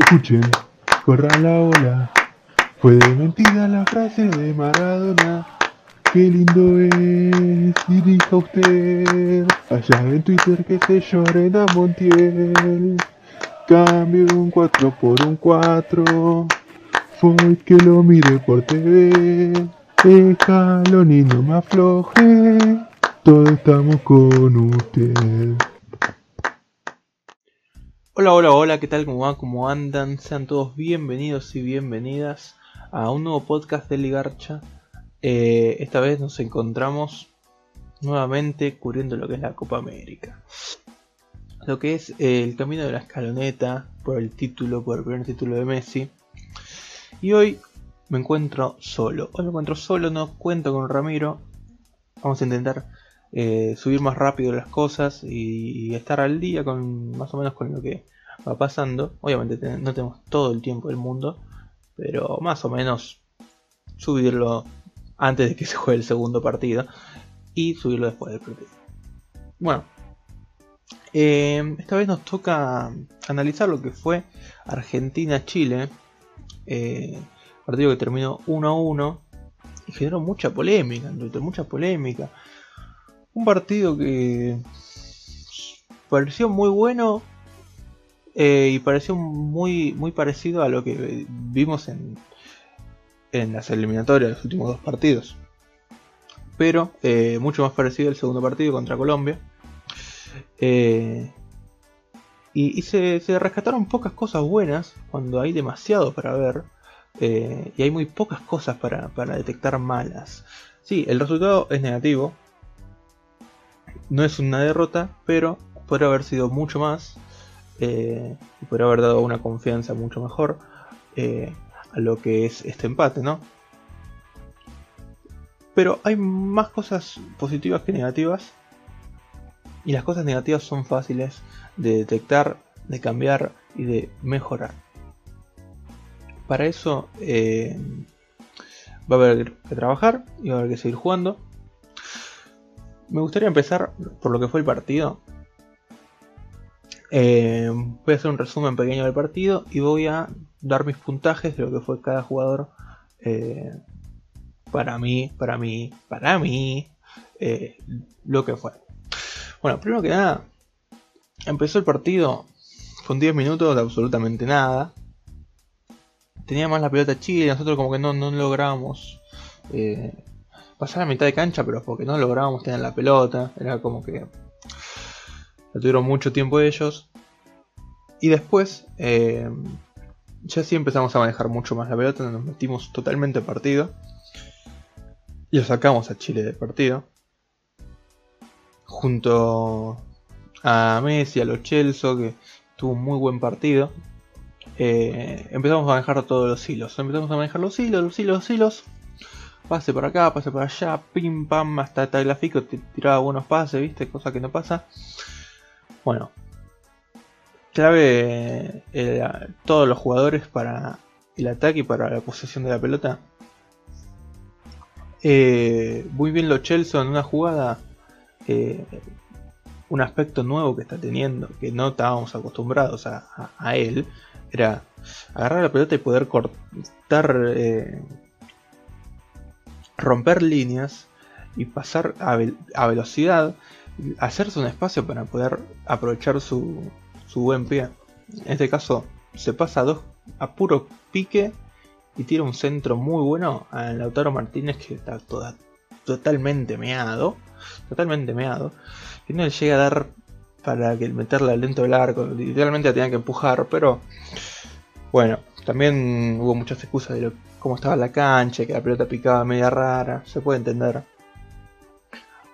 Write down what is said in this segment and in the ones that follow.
Escuchen, corra la ola. Fue de mentira la frase de Maradona. Qué lindo es, dirija usted. Allá en Twitter que se lloren a Montiel. Cambio un 4 por un 4. Fue que lo mire por TV. Escalón no me afloje. Todos estamos con usted. Hola, hola, hola, ¿qué tal? ¿Cómo van? ¿Cómo andan? Sean todos bienvenidos y bienvenidas a un nuevo podcast de Ligarcha. Eh, esta vez nos encontramos nuevamente cubriendo lo que es la Copa América. Lo que es eh, el camino de la escaloneta por el título, por el primer título de Messi. Y hoy me encuentro solo. Hoy me encuentro solo, no cuento con Ramiro. Vamos a intentar eh, subir más rápido las cosas y, estar al día con más o menos con lo que va pasando. Obviamente no tenemos todo el tiempo del mundo, pero más o menos subirlo antes de que se juegue el segundo partido y subirlo después del partido. Bueno, eh, esta vez nos toca analizar lo que fue Argentina-Chile, eh, partido que terminó 1 a 1 y generó mucha polémica, mucha polémica. Un partido que pareció muy bueno eh, y pareció muy, muy parecido a lo que vimos en, en las eliminatorias de los últimos dos partidos. Pero eh, mucho más parecido al segundo partido contra Colombia. Eh, y, se, rescataron pocas cosas buenas cuando hay demasiado para ver. y hay muy pocas cosas para, para detectar malas. Sí, el resultado es negativo, no es una derrota, pero podría haber sido mucho más eh, y podría haber dado una confianza mucho mejor eh, a lo que es este empate, ¿no? Pero hay más cosas positivas que negativas y las cosas negativas son fáciles de detectar, de cambiar y de mejorar. Para eso eh, va a haber que trabajar y va a haber que seguir jugando me gustaría empezar por lo que fue el partido. Eh, voy a hacer un resumen pequeño del partido y voy a dar mis puntajes de lo que fue cada jugador. Eh, para mí, para mí, para mí, eh, lo que fue. Bueno, primero que nada, empezó el partido con 10 minutos de absolutamente nada. Tenía más la pelota Chile nosotros como que no, no logramos pasar a mitad de cancha, pero porque no lográbamos tener la pelota. Era como que lo tuvieron mucho tiempo ellos. Y después, eh, ya sí empezamos a manejar mucho más la pelota, nos metimos totalmente en partido. Y lo sacamos a Chile del partido. Junto a Messi, a los Chelsea, que tuvo un muy buen partido. Eh, empezamos a manejar todos los hilos. Empezamos a manejar los hilos, los hilos, los hilos pase por acá, pase por allá, pim pam, hasta Tagliafico te tiraba algunos pases, viste, cosa que no pasa. Bueno, clave eh, todos los jugadores para el ataque y para la posesión de la pelota. Eh, muy bien lo Chelsea en una jugada, eh, un aspecto nuevo que está teniendo, que no estábamos acostumbrados a, a él, era agarrar la pelota y poder cortar romper líneas y pasar a, velocidad, hacerse un espacio para poder aprovechar su, buen pie. En este caso se pasa a, dos, a puro pique y tira un centro muy bueno a Lautaro Martínez que está toda, totalmente meado. Totalmente meado. Que no le llega a dar para que meterla dentro del arco. Literalmente la tenía que empujar. Pero bueno, también hubo muchas excusas de lo, cómo estaba la cancha, que la pelota picaba media rara, se puede entender.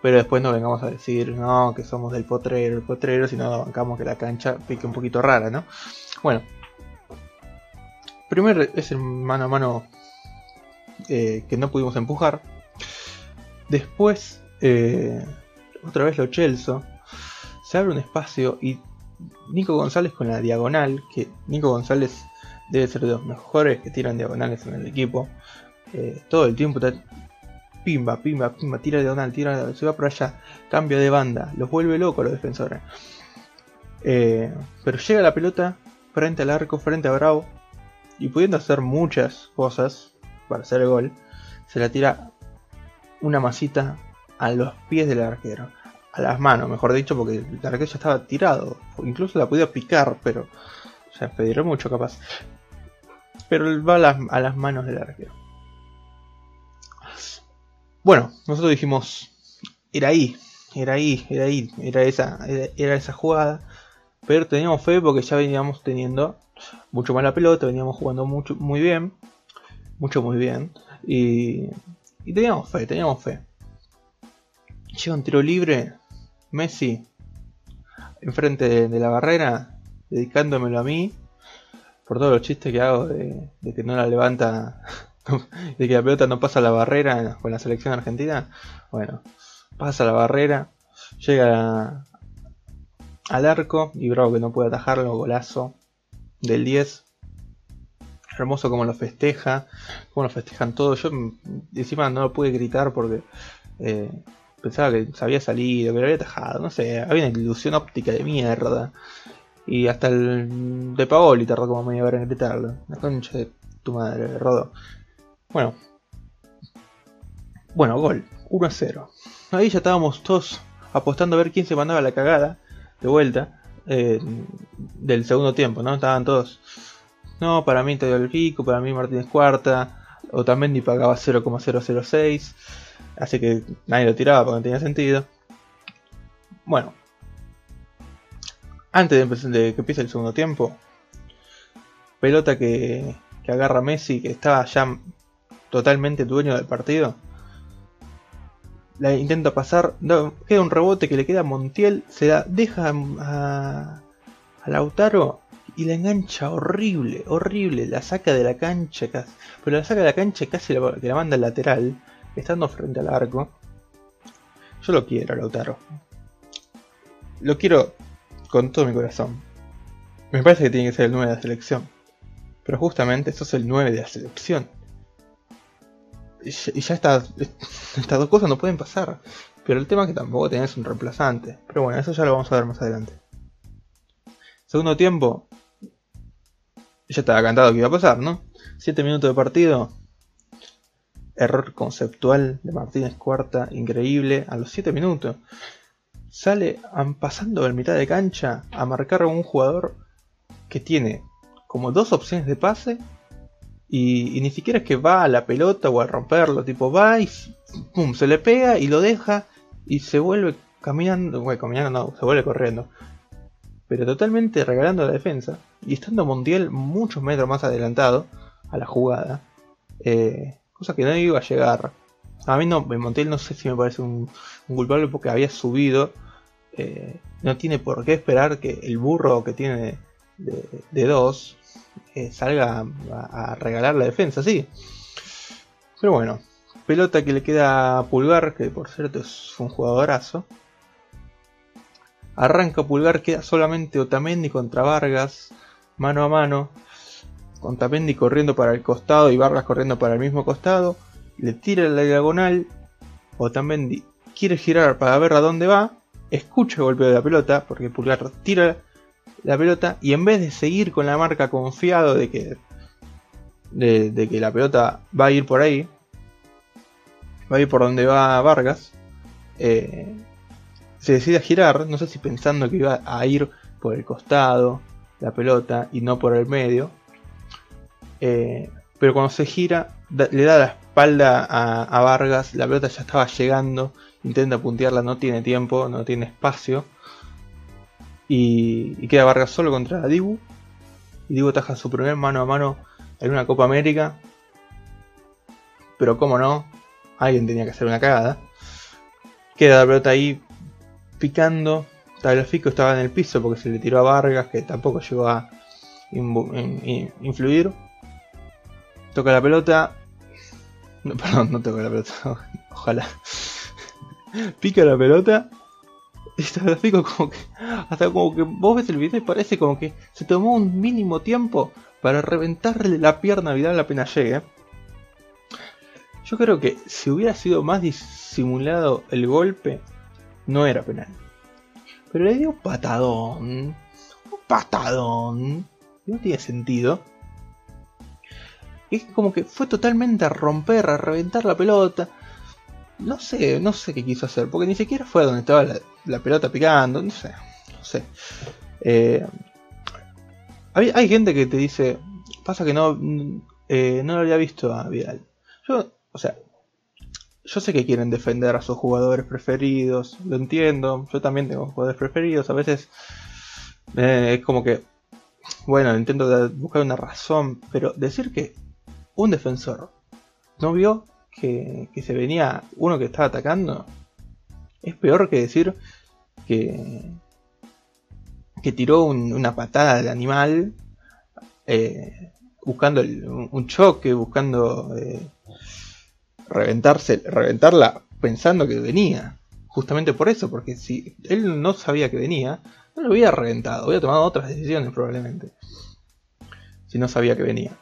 Pero después no vengamos a decir, no, que somos del potrero, el potrero, sino bancamos que la cancha pique un poquito rara, ¿no? Bueno. Primero es el mano a mano eh, que no pudimos empujar. Después, eh, otra vez lo Chelso. Se abre un espacio y Nico González con la diagonal, que Nico González debe ser de los mejores que tiran diagonales en el equipo. Eh, todo el tiempo está pimba, pimba, pimba, tira diagonal, tira, se va por allá, cambio de banda, los vuelve locos los defensores. Eh, pero llega la pelota frente al arco, frente a Bravo, y pudiendo hacer muchas cosas para hacer el gol, se la tira una masita a los pies del arquero. A las manos, mejor dicho, porque el arquero ya estaba tirado. Incluso la podía picar, pero. O sea, pediré mucho capaz. Pero va a las, a las manos del arquero. Bueno, nosotros dijimos. Era ahí, era ahí, era ahí, era esa, era, esa jugada. Pero teníamos fe porque ya veníamos teniendo mucho más la pelota, veníamos jugando mucho, muy bien. Mucho, muy bien. Y, y teníamos fe, teníamos fe. Llega un tiro libre, Messi, enfrente de, la barrera, dedicándomelo a mí, por todos los chistes que hago de, que no la levanta, de que la pelota no pasa la barrera con la selección argentina. Bueno, pasa la barrera, llega al arco y Bravo que no puede atajarlo, golazo del 10. Hermoso como lo festeja, como lo festejan todos. Yo encima no lo pude gritar porque eh, pensaba que se había salido, que lo había atajado, no sé, había una ilusión óptica de mierda. Y hasta el de Paoli tardó como media hora en gritarlo. La concha de tu madre, Rodo. Bueno. Bueno, gol. 1 a 0. Ahí ya estábamos todos apostando a ver quién se mandaba la cagada de vuelta eh, del segundo tiempo, ¿no? Estaban todos. No, para mí el pico, para mí Martínez cuarta. O también ni pagaba 0,006. Así que nadie lo tiraba porque no tenía sentido. Bueno. Antes de, que empiece el segundo tiempo. Pelota que, que agarra Messi, que estaba ya totalmente dueño del partido. La intenta pasar, queda un rebote que le queda a Montiel, se la deja a, a Lautaro y la engancha horrible, horrible, la saca de la cancha, pero la saca de la cancha casi la, que la manda al lateral, estando frente al arco. Yo lo quiero, Lautaro. Lo quiero con todo mi corazón. Me parece que tiene que ser el 9 de la selección. Pero justamente eso es el 9 de la selección y ya estas, estas dos cosas no pueden pasar. Pero el tema es que tampoco tenés un reemplazante. Pero bueno, eso ya lo vamos a ver más adelante. Segundo tiempo. Ya estaba cantado que iba a pasar, ¿no? 7 minutos de partido. Error conceptual de Martínez Cuarta, increíble. A los 7 minutos. Sale pasando en mitad de cancha a marcar a un jugador que tiene como dos opciones de pase y, ni siquiera es que va a la pelota o a romperlo, tipo va y pum, se le pega y lo deja y se vuelve caminando, caminando no, se vuelve corriendo. Pero totalmente regalando la defensa y estando Montiel muchos metros más adelantado a la jugada. Eh, cosa que no iba a llegar. A mí no, Montiel no sé si me parece un, culpable porque había subido. Eh, no tiene por qué esperar que el burro que tiene de dos salga a, regalar la defensa, sí. Pero bueno, pelota que le queda a Pulgar, que por cierto es un jugadorazo. Arranca Pulgar, queda solamente Otamendi contra Vargas, mano a mano. Otamendi corriendo para el costado y Vargas corriendo para el mismo costado. Le tira la diagonal. Otamendi quiere girar para ver a dónde va. Escucha el golpe de la pelota porque Pulgar tira la pelota y en vez de seguir con la marca confiado de que, de, que la pelota va a ir por ahí, va a ir por donde va Vargas, eh, se decide a girar, no sé si pensando que iba a ir por el costado la pelota y no por el medio, eh, pero cuando se gira le da la espalda a, a Vargas, la pelota ya estaba llegando, intenta puntearla, no tiene tiempo, no tiene espacio y, queda Vargas solo contra Dibu. Y Dibu taja su primer mano a mano en una Copa América. Pero como no, alguien tenía que hacer una cagada. Queda la pelota ahí picando. Tagliafico estaba en el piso porque se le tiró a Vargas, que tampoco llegó a influir. Toca la pelota. No, perdón, no toca la pelota. Ojalá. Pica la pelota está gráfico como que. Hasta como que vos ves el video y parece como que se tomó un mínimo tiempo para reventarle la pierna a Vidal apenas llegue. Yo creo que si hubiera sido más disimulado el golpe, no era penal. Pero le dio un patadón. Un patadón. no tiene sentido. Es como que fue totalmente a romper, a reventar la pelota. No sé, no sé qué quiso hacer, porque ni siquiera fue donde estaba la, pelota picando, no sé, no sé. Eh, hay, gente que te dice, pasa que no, eh, no lo había visto a Vidal. Yo, o sea, yo sé que quieren defender a sus jugadores preferidos, lo entiendo, yo también tengo jugadores preferidos, a veces eh, es como que, bueno, intento buscar una razón, pero decir que un defensor no vio que, se venía uno que estaba atacando es peor que decir que, tiró una patada al animal eh, buscando un choque, buscando eh, reventarse, reventarla pensando que venía. Justamente por eso, porque si él no sabía que venía, no lo había reventado, había tomado otras decisiones probablemente. Si no sabía que venía.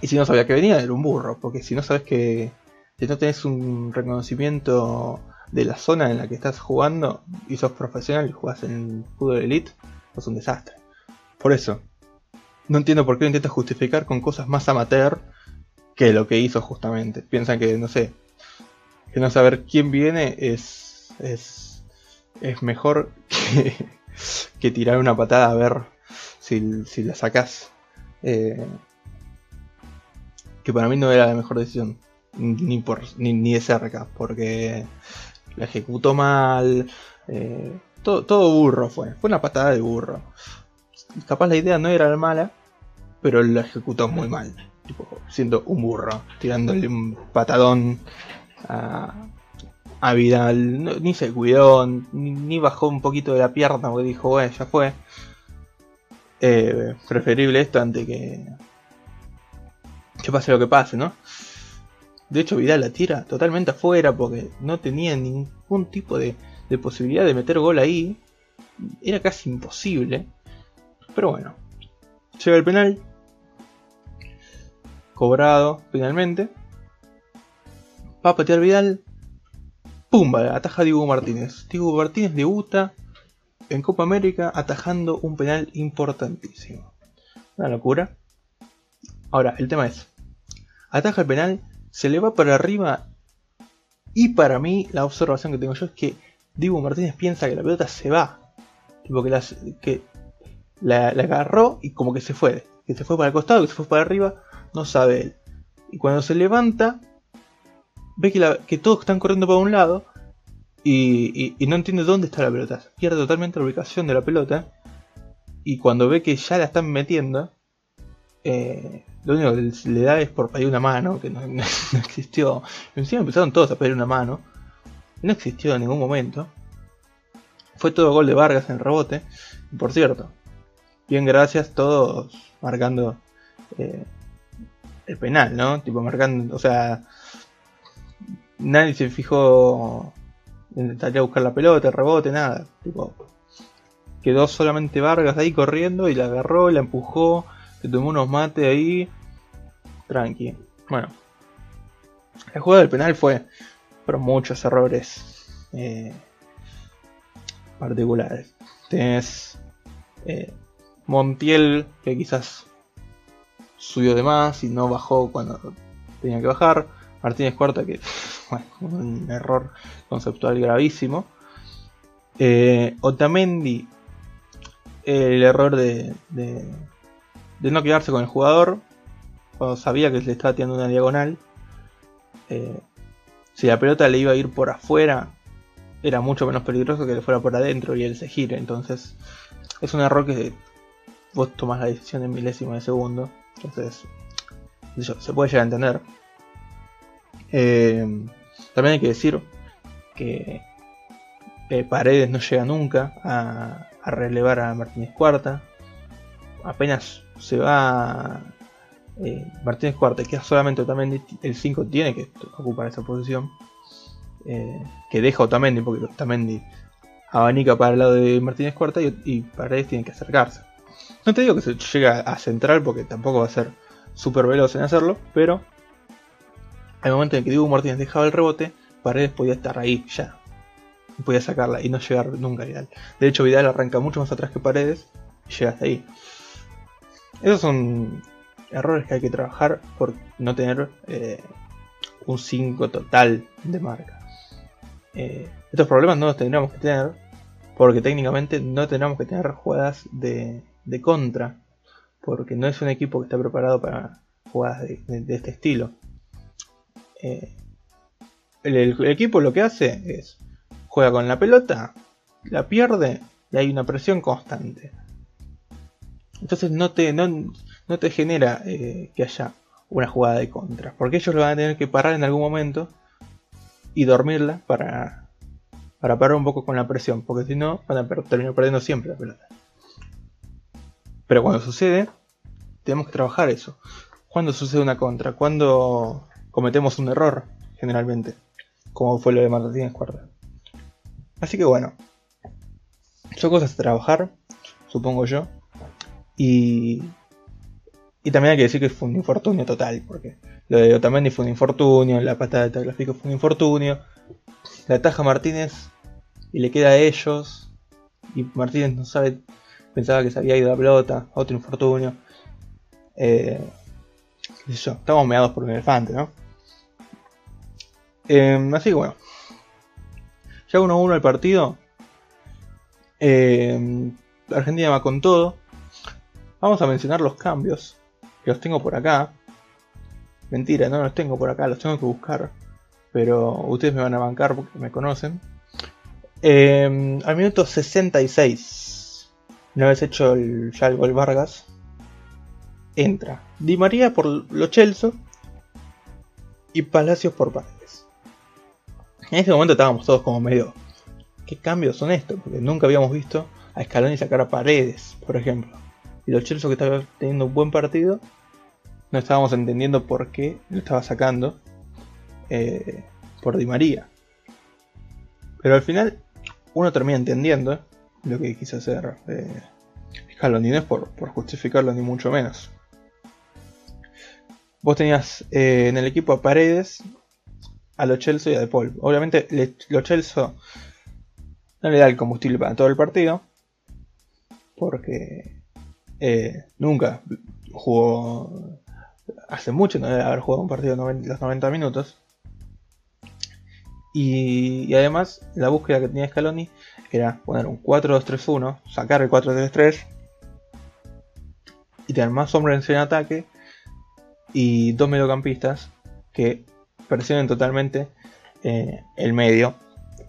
Y si no sabía que venía, era un burro, porque si no sabes que. Si no tenés un reconocimiento de la zona en la que estás jugando y sos profesional y jugás en fútbol elite, sos un desastre. Por eso, no entiendo por qué lo intentas justificar con cosas más amateur que lo que hizo justamente. Piensan que, no sé, que no saber quién viene es, es, es mejor que, que tirar una patada a ver si, si la sacas. Eh, que para mí no era la mejor decisión, ni, por, ni, de cerca, porque la ejecutó mal, eh, todo, burro fue, fue una patada de burro. Capaz la idea no era la mala, pero la ejecutó muy mal, siendo un burro, tirándole un patadón a, a Vidal, ni se cuidó, ni, bajó un poquito de la pierna porque dijo, bueno, ya fue. Eh, preferible esto antes que que pase lo que pase, ¿no? De hecho, Vidal la tira totalmente afuera porque no tenía ningún tipo de, posibilidad de meter gol ahí. Era casi imposible. Pero bueno, llega el penal. Cobrado finalmente. Va a patear Vidal. ¡Pumba! Ataja Diego Martínez. Diego Martínez debuta en Copa América atajando un penal importantísimo. Una locura. Ahora, el tema es, ataja el penal, se le va para arriba y para mí la observación que tengo yo es que Dibu Martínez piensa que la pelota se va. Tipo que, que la, agarró y como que se fue. Que se fue para el costado, que se fue para arriba, no sabe él. Y cuando se levanta, ve que, que todos están corriendo para un lado y, y, no entiende dónde está la pelota. Pierde totalmente la ubicación de la pelota. Y cuando ve que ya la están metiendo, eh, lo único que le da es por pedir una mano, que no, existió. Encima empezaron todos a pedir una mano. No existió en ningún momento. Fue todo gol de Vargas en rebote. por cierto, bien gracias todos marcando eh, el penal, ¿no? Tipo marcando, o sea, nadie se fijó en buscar la pelota, el rebote, nada. Tipo, quedó solamente Vargas ahí corriendo y la agarró, la empujó se tomó unos mates ahí. Tranqui. Bueno. El juego del penal fue. Pero muchos errores. Eh, particulares. Tenés. Eh, Montiel. Que quizás. Subió de más y no bajó cuando tenía que bajar. Martínez Cuarta que. Bueno, un error conceptual gravísimo. Eh, Otamendi. El error de no quedarse con el jugador cuando sabía que le estaba tirando una diagonal. Eh, si la pelota le iba a ir por afuera, era mucho menos peligroso que le fuera por adentro y él se gire. Entonces, es un error que vos tomás la decisión en milésimo de segundo. Entonces, se puede llegar a entender. Eh, también hay que decir que eh, Paredes no llega nunca a, a relevar a Martínez Cuarta. Apenas se va eh, Martínez Cuarta, queda solamente Otamendi, el 5 tiene que ocupar esa posición. Eh, que deja Otamendi, porque Otamendi abanica para el lado de Martínez Cuarta y, y Paredes tiene que acercarse. No te digo que se llega a central porque tampoco va a ser súper veloz en hacerlo, pero al momento en que Diego Martínez dejaba el rebote, Paredes podía estar ahí ya. Podía sacarla y no llegar nunca a Vidal. De hecho, Vidal arranca mucho más atrás que Paredes y llega hasta ahí. Esos son errores que hay que trabajar por no tener eh, un 5 total de marca. Eh, estos problemas no los tendríamos que tener porque técnicamente no tendríamos que tener jugadas de, contra porque no es un equipo que está preparado para jugadas de, este estilo. Eh, el, equipo lo que hace es juega con la pelota, la pierde y hay una presión constante. Entonces no te, no, te genera eh, que haya una jugada de contra, porque ellos lo van a tener que parar en algún momento y dormirla para, para parar un poco con la presión, porque si no van a terminar perdiendo siempre la pelota. Pero cuando sucede, tenemos que trabajar eso. Cuando sucede una contra, cuando cometemos un error, generalmente, como fue lo de Martínez Cuarta. Así que bueno, son cosas a trabajar, supongo yo. Y, y también hay que decir que fue un infortunio total, porque lo de Otamendi fue un infortunio, la patada de Tagliafico fue un infortunio, la taja Martínez y le queda a ellos, y Martínez no sabe, pensaba que se había ido a pelota, otro infortunio. Eh, yo, estamos meados por un elefante, ¿no? Eh, así que bueno, ya 1-1 el partido. Eh, Argentina va con todo. Vamos a mencionar los cambios. Que los tengo por acá. Mentira, no los tengo por acá, los tengo que buscar. Pero ustedes me van a bancar porque me conocen. Eh, al minuto 66. Una vez hecho el, ya el gol Vargas. Entra Di María por Lo Chelso. Y Palacios por Paredes. En ese momento estábamos todos como medio. ¿Qué cambios son estos? Porque nunca habíamos visto a Scaloni sacar a Paredes, por ejemplo y los Chelsea que estaba teniendo un buen partido, no estábamos entendiendo por qué lo estaba sacando eh, por Di María. Pero al final uno termina entendiendo lo que quiso hacer eh, Scaloni, no es por, justificarlo ni mucho menos. Vos tenías eh, en el equipo a Paredes, a los Chelsea y a De Paul. Obviamente los Chelsea no le da el combustible para todo el partido, porque eh, nunca jugó. Hace mucho no debe haber jugado un partido los 90 minutos. Y, además, la búsqueda que tenía Scaloni era poner un 4-2-3-1, sacar el 4-3-3 y tener más hombres en ataque y dos mediocampistas que presionen totalmente eh, el medio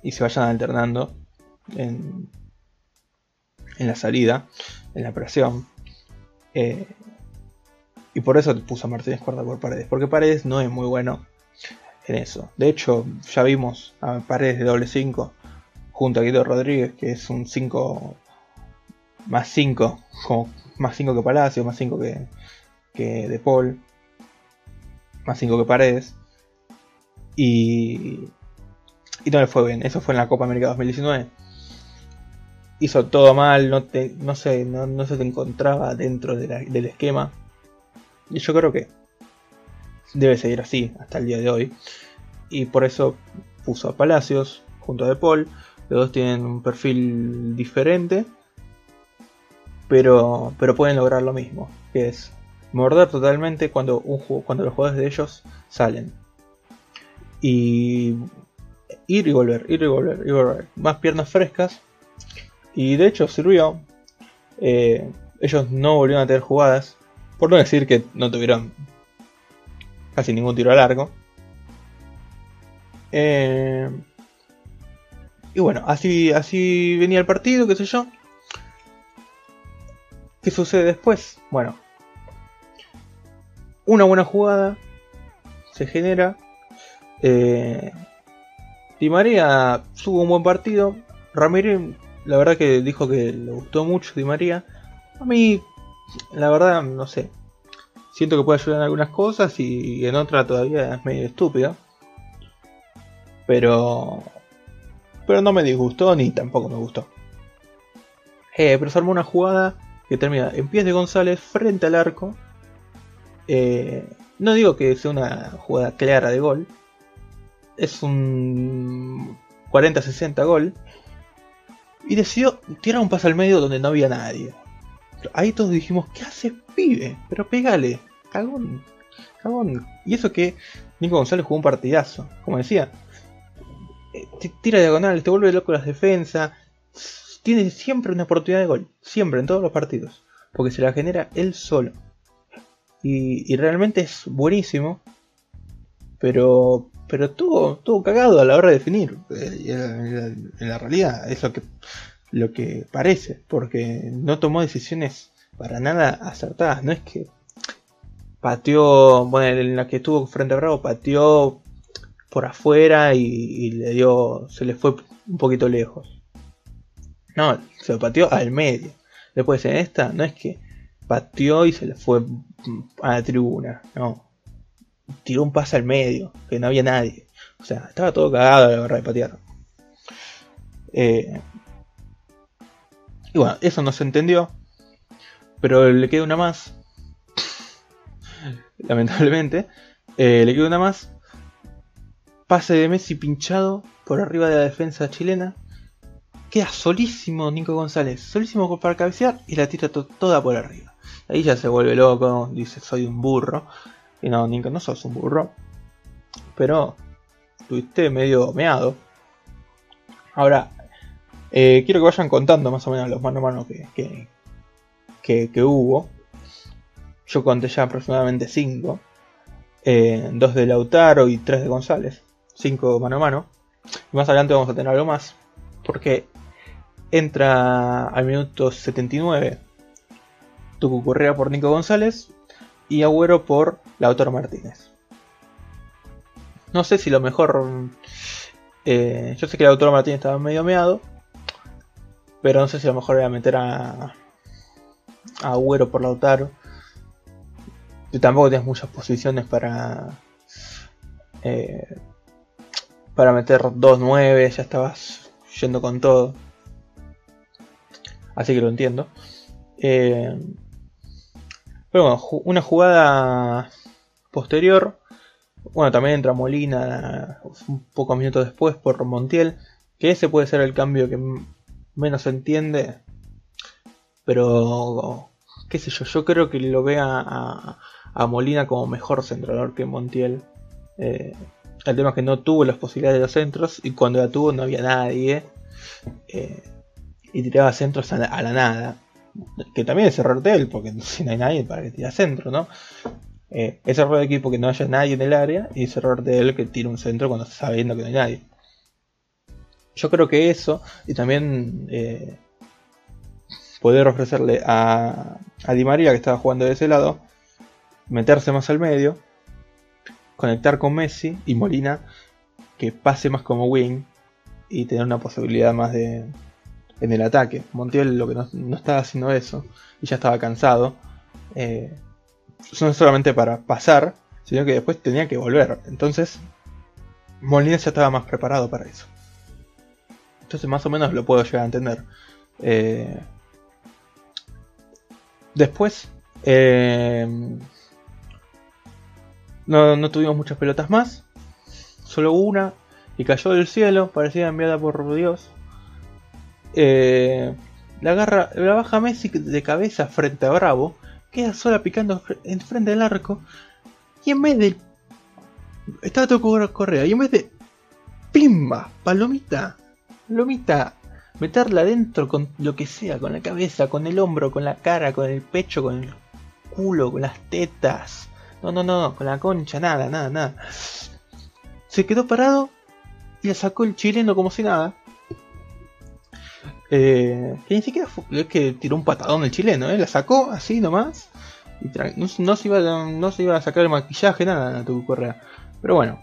y se vayan alternando en, en la salida, en la presión. Eh, y por eso puso a Martínez cuarta por Paredes, porque Paredes no es muy bueno en eso. De hecho, ya vimos a Paredes de doble 5 junto a Guido Rodríguez, que es un 5 más 5, más 5 que Palacio, más 5 que, que De Paul, más 5 que Paredes. Y, y no le fue bien. Eso fue en la Copa América 2019 hizo todo mal, no, te, no, se, no, se te encontraba dentro del esquema. Y yo creo que debe seguir así hasta el día de hoy. Y por eso puso a Palacios junto a De Paul. Los dos tienen un perfil diferente. Pero, pero pueden lograr lo mismo. Que es morder totalmente cuando, un, cuando los jugadores de ellos salen. Y ir y volver, ir y volver, ir y volver. Más piernas frescas y de hecho sirvió. Eh, ellos no volvieron a tener jugadas. Por no decir que no tuvieron casi ningún tiro a largo. Eh, y bueno, así, así venía el partido, qué sé yo. ¿Qué sucede después? Bueno, una buena jugada se genera. Eh, Di María tuvo un buen partido. Ramírez la verdad que dijo que le gustó mucho Di María. A mí, la verdad, no sé. Siento que puede ayudar en algunas cosas y en otras todavía es medio estúpido. Pero. Pero no me disgustó ni tampoco me gustó. Eh, pero se armó una jugada que termina en pies de González frente al arco. Eh, no digo que sea una jugada clara de gol. Es un 40-60 gol y decidió tirar un paso al medio donde no había nadie. Ahí todos dijimos, ¿qué hace pibe, pero pégale, cagón, cagón. Y eso que Nico González jugó un partidazo, como decía. Eh, tira diagonales, te vuelve loco las defensas. Tiene siempre una oportunidad de gol, siempre en todos los partidos, porque se la genera él solo. Y realmente es buenísimo, pero pero estuvo, cagado a la hora de definir. Eh, en, la, realidad es lo que, lo que parece, porque no tomó decisiones para nada acertadas. No es que pateó, bueno, en la que estuvo frente a Bravo, pateó por afuera y, le dio, se le fue un poquito lejos. No, se lo pateó al medio. Después en esta, no es que pateó y se le fue a la tribuna, no tiró un pase al medio, que no había nadie. O sea, estaba todo cagado la hora de patear. Eh, y bueno, eso no se entendió. Pero le queda una más. Lamentablemente. Eh, le queda una más. Pase de Messi pinchado por arriba de la defensa chilena. Queda solísimo Nico González. Solísimo para cabecear y la tira toda por arriba. Ahí ya se vuelve loco. Dice soy un burro. Y no, Nico, no sos un burro. Pero estuviste medio meado. Ahora, eh, quiero que vayan contando más o menos los mano a mano que, que, hubo. Yo conté ya aproximadamente 5. Eh, dos de Lautaro y tres de González. 5 mano a mano. Y más adelante vamos a tener algo más. Porque entra al minuto 79 Tucu Correa por Nico González y Agüero por Lautaro Martínez. No sé si lo mejor. Eh, yo sé que Lautaro Martínez estaba medio meado. Pero no sé si lo mejor era meter a. a Agüero por Lautaro. Tú tampoco tienes muchas posiciones para. Eh, para meter 2-9, ya estabas yendo con todo. Así que lo entiendo. Eh, pero bueno, una jugada posterior. Bueno, también entra Molina un pocos minutos después por Montiel. Que ese puede ser el cambio que menos entiende. Pero, qué sé yo, yo creo que lo vea a, Molina como mejor centrador que Montiel. Eh, el tema es que no tuvo las posibilidades de los centros y cuando la tuvo no había nadie. Eh, y tiraba centros a la nada que también es error de él, porque si no hay nadie para que tire centro, ¿no? Eh, es error de equipo que no haya nadie en el área y es error de él que tire un centro cuando está sabiendo que no hay nadie. Yo creo que eso y también eh, poder ofrecerle a, a Di María que estaba jugando de ese lado, meterse más al medio, conectar con Messi y Molina que pase más como wing y tener una posibilidad más de, en el ataque. Montiel lo que no, estaba haciendo eso y ya estaba cansado. Eh, no solamente para pasar, sino que después tenía que volver. Entonces, Molina ya estaba más preparado para eso. Entonces, más o menos lo puedo llegar a entender. Eh, después, eh, no, no tuvimos muchas pelotas más. Solo una y cayó del cielo, parecía enviada por Dios. Eh, la agarra, la baja Messi de cabeza frente a Bravo, queda sola picando en frente del arco, y en vez de. Estaba todo Correa, y en vez de. ¡Pimba! Palomita, palomita, meterla adentro con lo que sea, con la cabeza, con el hombro, con la cara, con el pecho, con el culo, con las tetas. No, no, no, con la concha, nada, nada, nada. Se quedó parado y la sacó el chileno como si nada. Eh, que ni siquiera es que tiró un patadón el chileno, ¿eh? la sacó así nomás. No, se iba, no se iba a sacar el maquillaje, nada, a tu correa. Pero bueno.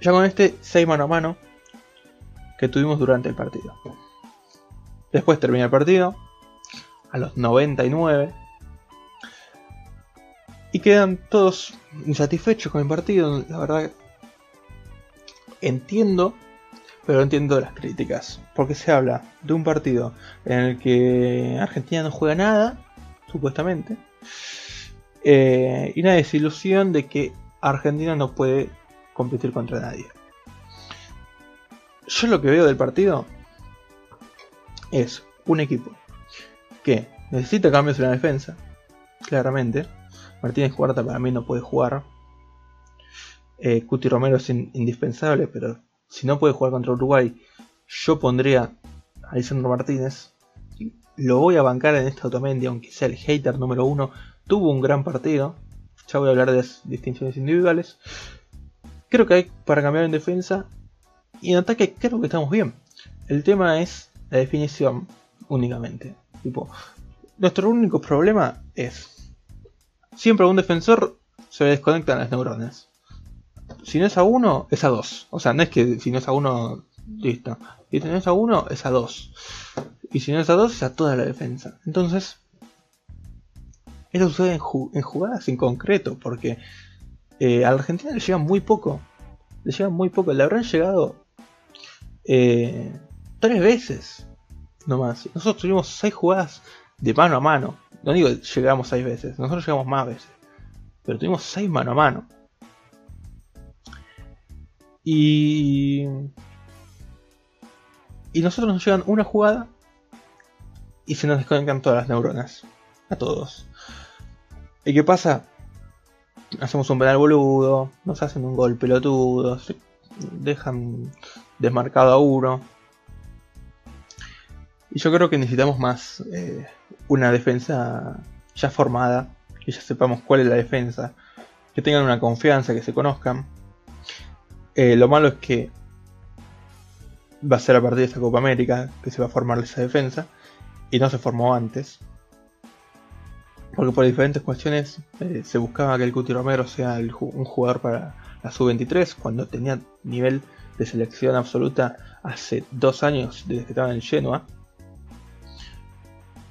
Ya con este 6 mano a mano que tuvimos durante el partido. Después termina el partido. A los 99. Y quedan todos insatisfechos con el partido. La verdad. Entiendo pero entiendo las críticas, porque se habla de un partido en el que Argentina no juega nada, supuestamente, eh, y una desilusión de que Argentina no puede competir contra nadie. Yo lo que veo del partido es un equipo que necesita cambios en la defensa, claramente. Martínez Cuarta para mí no puede jugar. Eh, Cuti Romero es indispensable, pero si no puede jugar contra Uruguay, yo pondría a Lisandro Martínez. Lo voy a bancar en esta Otamendi, aunque sea el hater número uno. Tuvo un gran partido. Ya voy a hablar de distinciones individuales. Creo que hay para cambiar en defensa. Y en ataque creo que estamos bien. El tema es la definición únicamente. Tipo, nuestro único problema es siempre un defensor se desconectan las neuronas. Si no es a uno, es a dos. O sea, no es que si no es a uno, listo. Si no es a uno, es a dos. Y si no es a dos, es a toda la defensa. Entonces, eso sucede en, jugadas en concreto, porque eh, a la Argentina le llega muy poco. Le llega muy poco. Le habrán llegado eh, tres veces nomás. Nosotros tuvimos seis jugadas de mano a mano. No digo llegamos seis veces, nosotros llegamos más veces. Pero tuvimos seis mano a mano. Y. Y nosotros nos llegan una jugada y se nos desconectan todas las neuronas. A todos. ¿Y qué pasa? Hacemos un penal boludo, nos hacen un gol pelotudo, dejan desmarcado a uno. Y yo creo que necesitamos más eh, una defensa ya formada, que ya sepamos cuál es la defensa, que tengan una confianza, que se conozcan. Eh, lo malo es que va a ser a partir de esta Copa América que se va a formar esa defensa y no se formó antes. Porque por diferentes cuestiones eh, se buscaba que el Cuti Romero sea un jugador para la sub-23 cuando tenía nivel de selección absoluta hace dos años desde que estaba en Genoa.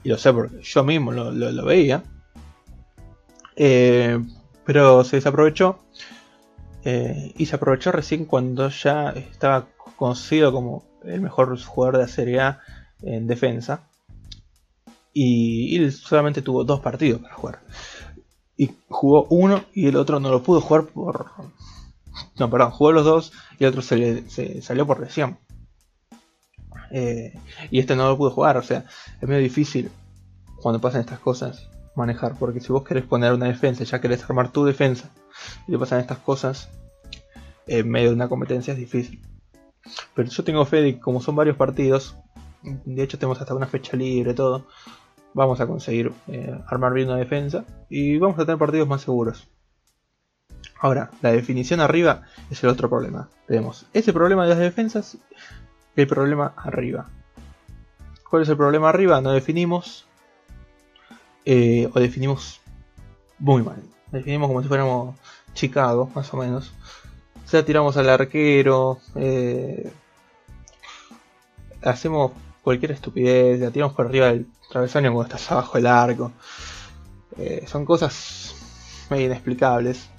Y lo sé porque yo mismo lo, veía. Eh, pero se desaprovechó. Eh, y se aprovechó recién cuando ya estaba conocido como el mejor jugador de la Serie A en defensa. Y, él solamente tuvo dos partidos para jugar. Y jugó uno y el otro no lo pudo jugar por... No, perdón, jugó los dos y el otro se, salió por lesión. Eh, y este no lo pudo jugar, o sea, es medio difícil cuando pasan estas cosas manejar, porque si vos querés poner una defensa, ya querés armar tu defensa, y te pasan estas cosas, en medio de una competencia es difícil. Pero yo tengo fe de que como son varios partidos, de hecho tenemos hasta una fecha libre, todo, vamos a conseguir eh, armar bien una defensa y vamos a tener partidos más seguros. Ahora, la definición arriba es el otro problema. Tenemos ese problema de las defensas y el problema arriba. ¿Cuál es el problema arriba? No definimos. Eh, o definimos muy mal. Definimos como si fuéramos Chicago, más o menos. O sea, tiramos al arquero. Eh, hacemos cualquier estupidez. La tiramos por arriba del travesaño cuando estás abajo del arco. Eh, son cosas medio inexplicables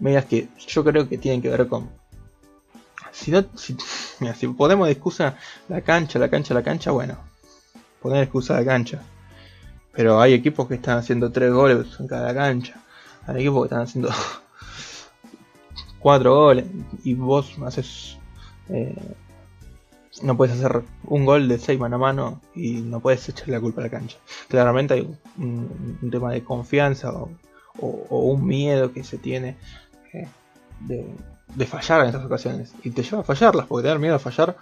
medidas que yo creo que tienen que ver con. Si no, si, mira, si ponemos de excusa la cancha, la cancha, la cancha, bueno, poner excusa la cancha. Pero hay equipos que están haciendo tres goles en cada cancha. Hay equipos que están haciendo cuatro goles y vos haces. Eh, no puedes hacer un gol de seis mano a mano y no puedes echarle la culpa a la cancha. Claramente hay un, tema de confianza o, un miedo que se tiene de, fallar en estas ocasiones. Y te lleva a fallarlas, porque tener miedo a fallar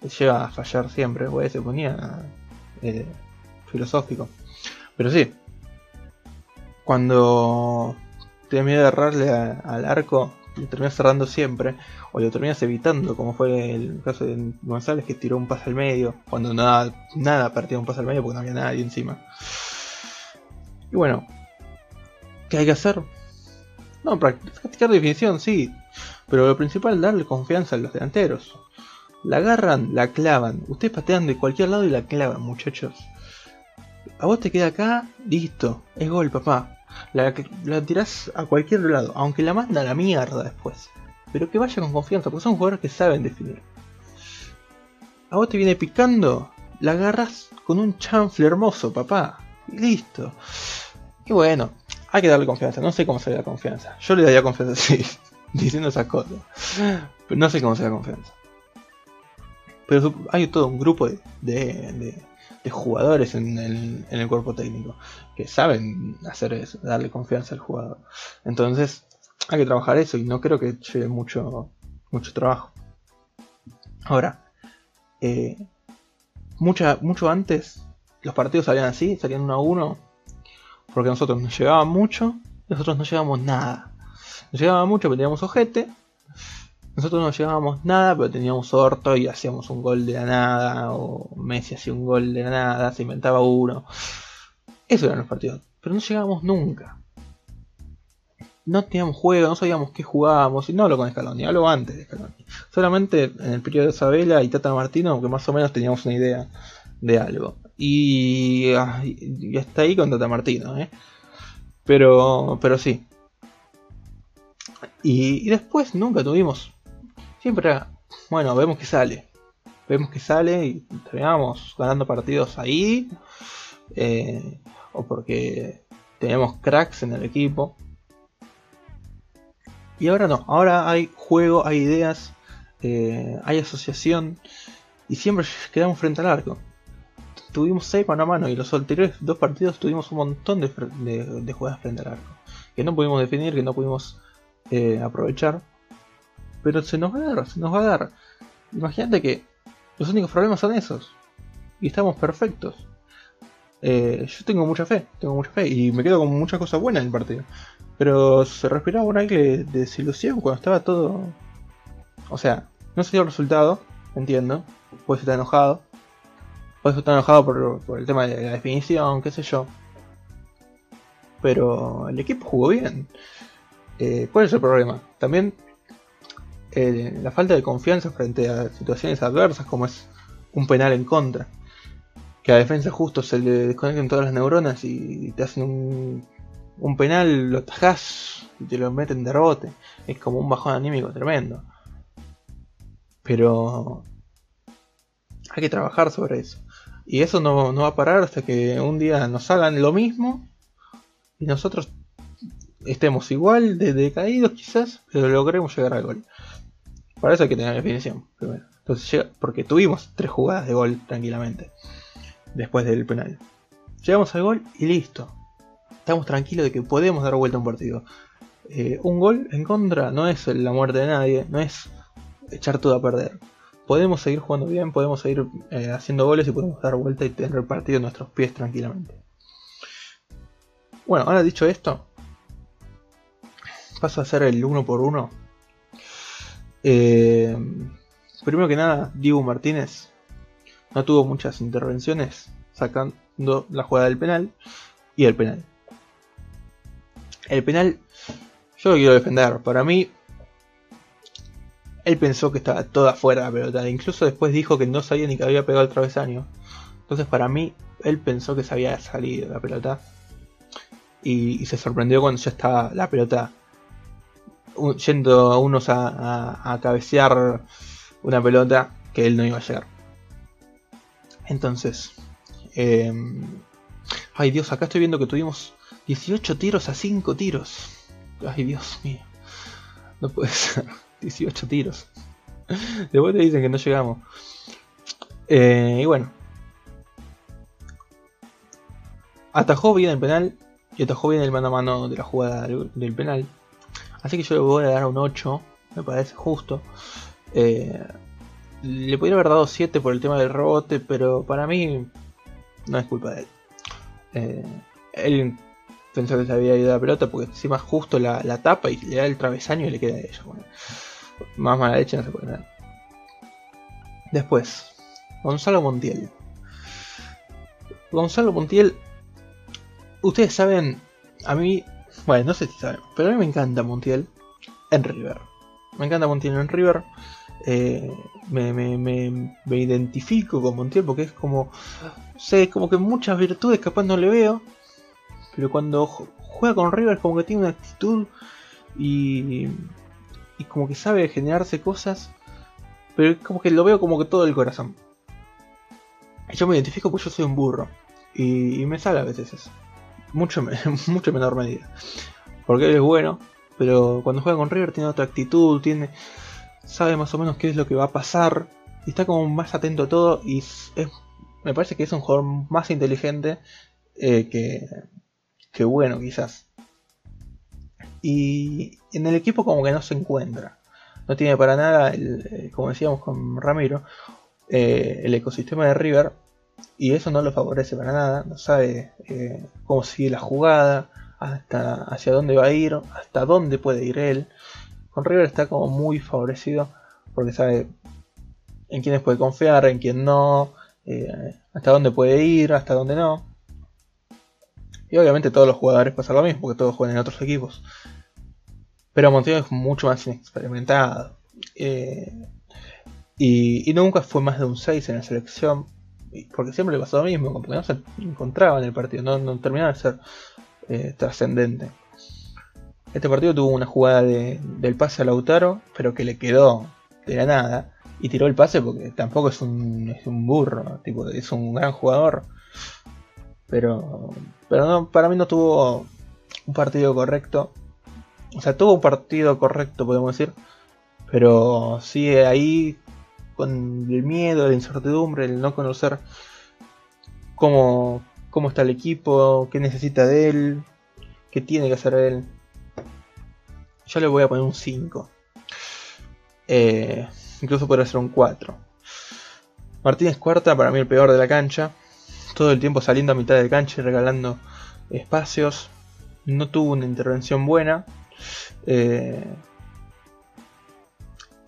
te lleva a fallar siempre. Güey, se ponía eh, filosófico. Pero sí, cuando tienes miedo de errarle al arco, lo terminas cerrando siempre, o lo terminas evitando, como fue el caso de González que tiró un pase al medio, cuando nada, nada partía un pase al medio porque no había nadie encima. Y bueno, ¿qué hay que hacer? No, practicar definición, sí. Pero lo principal es darle confianza a los delanteros. La agarran, la clavan. Ustedes patean de cualquier lado y la clavan, muchachos. A vos te queda acá, listo. Es gol, papá. La, la tirás a cualquier lado, aunque la manda a la mierda después. Pero que vaya con confianza, porque son jugadores que saben definir. A vos te viene picando, la agarras con un chanfle hermoso, papá. listo. Y bueno, hay que darle confianza. No sé cómo se da confianza. Yo le daría confianza, sí, diciendo esas cosas. Pero no sé cómo se da confianza. Pero hay todo un grupo de jugadores en el, en el cuerpo técnico que saben hacer eso, darle confianza al jugador. Entonces hay que trabajar eso y no creo que lleve mucho, mucho trabajo. Ahora, eh, mucha, mucho antes los partidos salían así, salían uno a uno, porque nosotros nos llegaban mucho, nosotros no llegábamos nada. Nos llegaba mucho, pero teníamos ojete. Nosotros no llegábamos nada, pero teníamos orto y hacíamos un gol de la nada, o Messi hacía un gol de la nada, se inventaba uno. Eso eran los partidos, pero no llegábamos nunca. No teníamos juego, no sabíamos qué jugábamos, y no hablo con Scaloni, hablo antes de Scaloni. Solamente en el periodo de Isabela y Tata Martino, que más o menos teníamos una idea de algo. Y, ah, y hasta ahí con Tata Martino, ¿eh? Pero, pero sí. Y, y después nunca tuvimos. Siempre bueno, vemos que sale. Vemos que sale y terminamos ganando partidos ahí. eh, o porque tenemos cracks en el equipo. Y ahora no, ahora hay juego, hay ideas, eh, hay asociación y siempre quedamos frente al arco. Tuvimos 6 mano a mano y los anteriores dos partidos tuvimos un montón de- de jugadas frente al arco. Que no pudimos definir, que no pudimos eh, aprovechar. Pero se nos va a dar, se nos va a dar. Imagínate que los únicos problemas son esos. Y estamos perfectos. Eh, yo tengo mucha fe, tengo mucha fe. Y me quedo con muchas cosas buenas en el partido. Pero se respiraba un aire de desilusión cuando estaba todo. O sea, no se dio el resultado, entiendo. Puedes estar enojado. Puedes estar enojado por, por el tema de la definición, qué sé yo. Pero el equipo jugó bien. Eh, ¿Cuál es el problema? También eh, la falta de confianza frente a situaciones adversas, como es un penal en contra. Que a defensa justo se le desconecten todas las neuronas y te hacen un, un penal, lo tajás y te lo meten de rebote. Es como un bajón anímico tremendo. Pero hay que trabajar sobre eso. Y eso no, no va a parar hasta que un día nos hagan lo mismo y nosotros estemos igual de decaídos quizás, pero logremos llegar al gol. Para eso hay que tener definición primero. Entonces llega, porque tuvimos tres jugadas de gol tranquilamente después del penal. Llegamos al gol y listo. Estamos tranquilos de que podemos dar vuelta a un partido. Eh, un gol en contra no es la muerte de nadie, no es echar todo a perder. Podemos seguir jugando bien, podemos seguir eh, haciendo goles y podemos dar vuelta y tener el partido en nuestros pies tranquilamente. Bueno, ahora dicho esto, paso a hacer el uno por uno. Eh, primero que nada, Diego Martínez no tuvo muchas intervenciones sacando la jugada del penal y el penal. El penal, yo lo quiero defender. Para mí, él pensó que estaba toda afuera la pelota. Incluso después dijo que no sabía ni que había pegado el travesaño. Entonces, para mí, él pensó que se había salido la pelota. Y, y se sorprendió cuando ya estaba la pelota yendo a unos a, cabecear una pelota que él no iba a llegar. Entonces, eh, ay Dios, acá estoy viendo que tuvimos 18 tiros a 5 tiros. Ay Dios mío, no puede ser, 18 tiros. Después te dicen que no llegamos. Eh, y bueno, atajó bien el penal y atajó bien el mano a mano de la jugada del penal. Así que yo le voy a dar un 8, me parece justo. Eh, le podría haber dado 7 por el tema del rebote, pero para mí no es culpa de él. Eh, él pensó que se había ido la pelota porque encima justo la, la tapa y le da el travesaño y le queda a ella. Más mala leche no se puede dar. Después, Gonzalo Montiel. Gonzalo Montiel, ustedes saben, a mí, bueno, no sé si saben, pero a mí me encanta Montiel en River. Me encanta Montiel en River. Eh, me, me, me, me identifico con Montiel porque es como, sé, como que muchas virtudes capaz no le veo, pero cuando ju- juega con River como que tiene una actitud y, y como que sabe generarse cosas, pero es como que lo veo como que todo el corazón. Yo me identifico porque yo soy un burro y, y me sale a veces eso, mucho, mucho en menor medida, porque él es bueno, pero cuando juega con River tiene otra actitud, tiene sabe más o menos qué es lo que va a pasar y está como más atento a todo y es, es me parece que es un jugador más inteligente eh, que, que bueno, quizás. Y en el equipo como que no se encuentra. No tiene para nada, el, eh, como decíamos con Ramiro, eh, el ecosistema de River. Y eso no lo favorece para nada. No sabe eh, cómo sigue la jugada, hasta hacia dónde va a ir, hasta dónde puede ir él. Con River está como muy favorecido porque sabe en quiénes puede confiar, en quién no, hasta dónde puede ir, hasta dónde no. Y obviamente todos los jugadores pasan lo mismo, porque todos juegan en otros equipos. Pero Montiel es mucho más inexperimentado. Eh, y, nunca fue más de un 6 en la selección. Porque siempre le pasó lo mismo, porque no se encontraba en el partido, no, terminaba de ser eh, trascendente. Este partido tuvo una jugada del pase a Lautaro, pero que le quedó de la nada. Y tiró el pase porque tampoco es un, es un burro, tipo, es un gran jugador. Pero, pero no, para mí no tuvo un partido correcto. O sea, tuvo un partido correcto, podemos decir. Pero sigue ahí con el miedo, la incertidumbre, el no conocer cómo, cómo está el equipo, qué necesita de él, qué tiene que hacer él. Yo le voy a poner un 5. Eh, incluso podría ser un 4. Martínez Cuarta, para mí el peor de la cancha. Todo el tiempo saliendo a mitad de cancha y regalando espacios. No tuvo una intervención buena. Eh,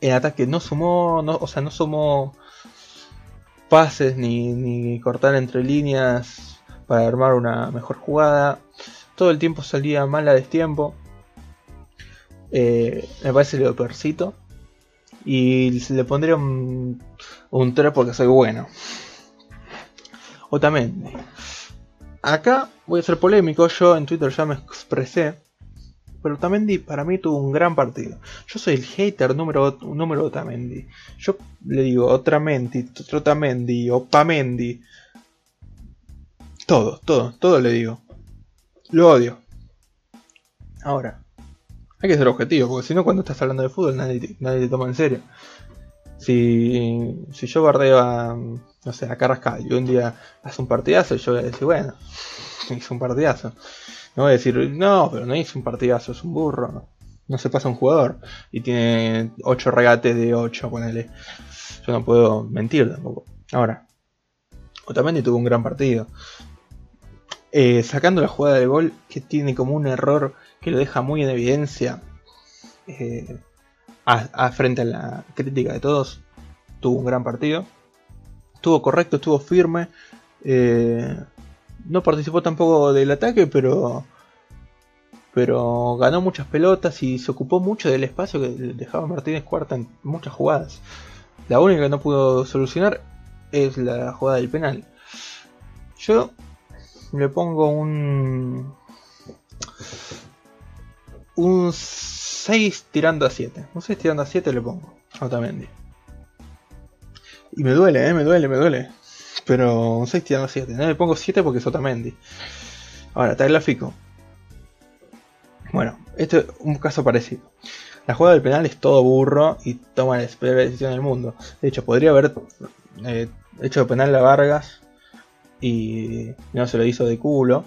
en ataque no sumó, o sea, no sumó pases ni, cortar entre líneas para armar una mejor jugada. Todo el tiempo salía mal a destiempo. Eh, me parece lo percito. Y le pondría un, un 3 porque soy bueno. Otamendi. Acá voy a ser polémico, yo en Twitter ya me expresé pero Otamendi para mí tuvo un gran partido. Yo soy el hater número, número Otamendi. Yo le digo Otamendi, Trotamendi, Opamendi. Todo, todo, todo le digo. Lo odio. Ahora, hay que ser objetivo, porque si no, cuando estás hablando de fútbol, nadie te, nadie te toma en serio. Si, si yo bardeo a, no sé, a Carrascal y un día hace un partidazo, yo voy a decir, bueno, hizo un partidazo. No voy a decir, no, pero no hizo un partidazo, es un burro. No, se pasa un jugador. Y tiene 8 regates de 8, ponele. Yo no puedo mentir tampoco. Ahora, Otamendi tuvo un gran partido. Eh, sacando la jugada de gol, que tiene como un error que lo deja muy en evidencia. Eh, a, frente a la crítica de todos. Tuvo un gran partido. Estuvo correcto, estuvo firme. Eh, no participó tampoco del ataque, pero pero ganó muchas pelotas y se ocupó mucho del espacio que dejaba Martínez Cuarta en muchas jugadas. La única que no pudo solucionar es la jugada del penal. Yo le pongo un un 6 tirando a 7. Un 6 tirando a 7 le pongo Otamendi. Y me duele, eh, me duele, me duele. Pero un 6 tirando a 7. No le pongo 7 porque es Otamendi. Ahora, Fico. Bueno, este es un caso parecido. La jugada del penal es todo burro y toma la peor decisión del mundo. De hecho, podría haber eh, hecho penal a Vargas y no se lo hizo de culo.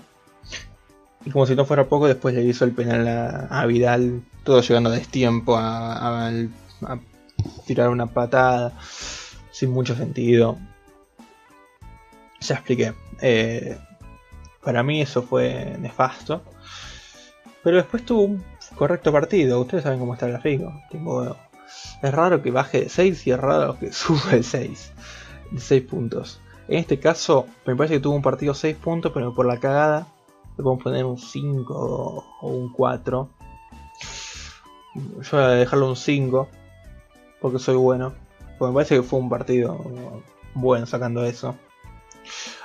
Y como si no fuera poco, después le hizo el penal a, Vidal, todo llegando a destiempo, a, a, tirar una patada sin mucho sentido. Ya expliqué. Eh, para mí eso fue nefasto. Pero después tuvo un correcto partido. Ustedes saben cómo está el gráfico. es raro que baje de 6 y es raro que suba de 6. De 6 puntos. En este caso, me parece que tuvo un partido 6 puntos, pero por la cagada le podemos poner un 5 o un 4. Yo voy a dejarlo un 5, porque soy bueno. Porque me parece que fue un partido bueno sacando eso.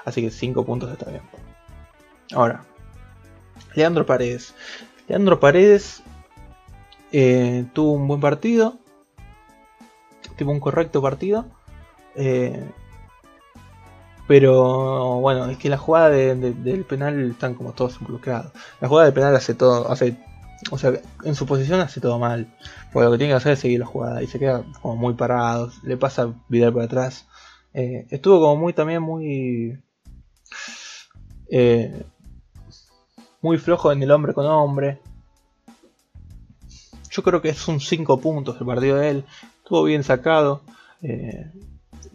Así que 5 puntos está bien. Ahora, Leandro Paredes. Leandro Paredes eh, tuvo un buen partido. Tuvo un correcto partido. Eh, pero bueno, es que la jugada del penal están como todos involucrados. La jugada del penal hace todo, hace, o sea, en su posición hace todo mal. Porque lo que tiene que hacer es seguir la jugada y se queda como muy parado. Le pasa Vidal por atrás. Eh, estuvo como muy también muy... Eh, muy flojo en el hombre con hombre. Yo creo que es un 5 puntos el partido de él. Estuvo bien sacado. Eh,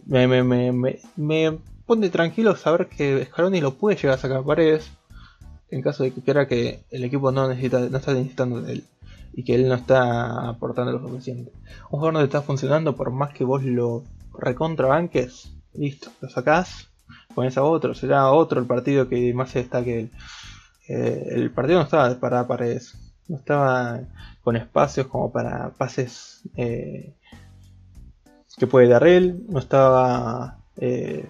me, me, me, me, pone tranquilo saber que Scaloni lo puede llegar a sacar paredes. En caso de que quiera que el equipo no necesita, no está necesitando de él. Y que él no está aportando lo suficiente. Un jugador no te está funcionando por más que vos lo recontrabanques. Listo, lo sacás, pones a otro, será otro el partido que más se destaque él. Eh, el partido no estaba para paredes, no estaba con espacios como para pases eh, que puede dar él, no estaba eh,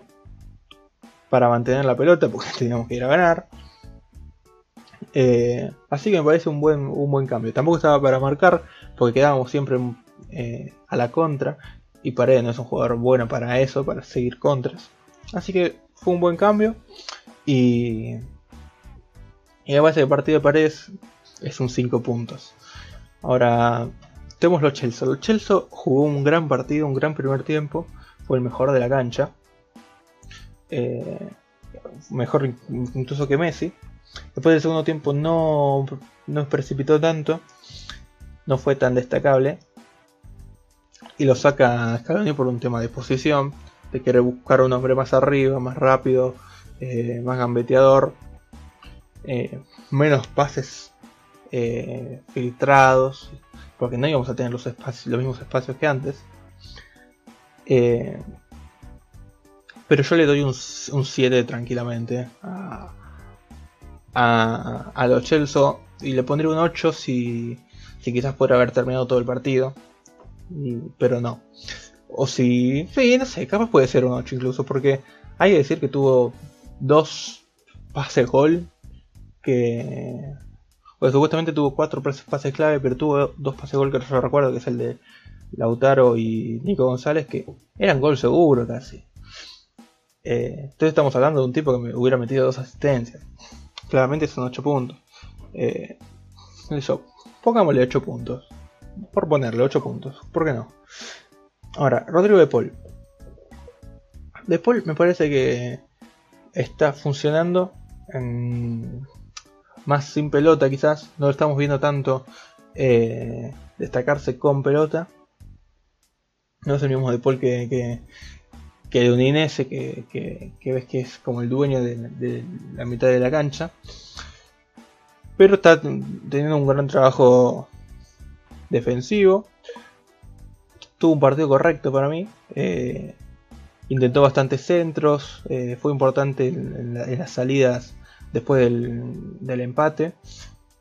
para mantener la pelota porque teníamos que ir a ganar. así que me parece un buen, un buen cambio. Tampoco estaba para marcar porque quedábamos siempre a la contra y Paredes no es un jugador bueno para eso, para seguir contras. Así que fue un buen cambio y y la base de partido de Paredes es un 5 puntos. Ahora, tenemos los Chelsea. Los Chelsea jugó un gran partido, un gran primer tiempo. Fue el mejor de la cancha. Eh, mejor incluso que Messi. Después del segundo tiempo no, no precipitó tanto. No fue tan destacable. Y lo saca Scaloni por un tema de posición. De querer buscar un hombre más arriba, más rápido, eh, más gambeteador eh, menos pases eh, filtrados, porque no íbamos a tener los, espacios, los mismos espacios que antes. Pero yo le doy un, 7 tranquilamente a, a, Chelsea y le pondré un 8 si, si quizás podría haber terminado todo el partido. Pero no. O si, sí, no sé, capaz puede ser un 8 incluso, porque hay que decir que tuvo dos pases gol que pues supuestamente tuvo cuatro pases clave, pero tuvo dos pases gol que yo recuerdo, que es el de Lautaro y Nico González, que eran gol seguro casi. Eh, entonces estamos hablando de un tipo que me hubiera metido dos asistencias. Claramente son 8 puntos. Eh, eso, pongámosle 8 puntos. Por ponerle 8 puntos, ¿por qué no? Ahora, Rodrigo de Paul. De Paul me parece que está funcionando en, más sin pelota quizás, no lo estamos viendo tanto eh, destacarse con pelota. No es el mismo de Paul que, que, de Udinese, que, que, ves que es como el dueño de, la mitad de la cancha. Pero está teniendo un gran trabajo defensivo. Tuvo un partido correcto para mí. Eh, intentó bastantes centros. Eh, fue importante en, las salidas después del, empate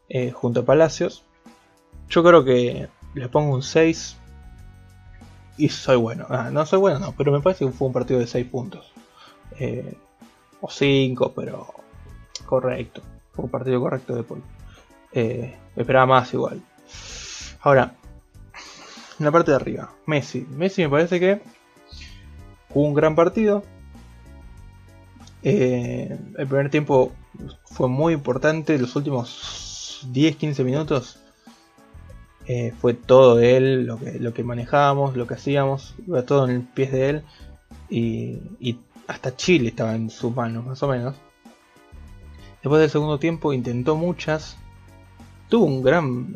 eh, junto a Palacios. Yo creo que le pongo un 6 y soy bueno. Ah, no soy bueno, no, pero me parece que fue un partido de 6 puntos. O 5, pero correcto. Fue un partido correcto de Paul. Esperaba más igual. Ahora, en la parte de arriba, Messi. Messi me parece que jugó un gran partido. el primer tiempo fue muy importante. Los últimos 10-15 minutos eh, fue todo de él, lo que, lo que manejábamos, lo que hacíamos, iba todo en el pie de él. Y, hasta Chile estaba en sus manos, más o menos. Después del segundo tiempo intentó muchas. Tuvo un gran.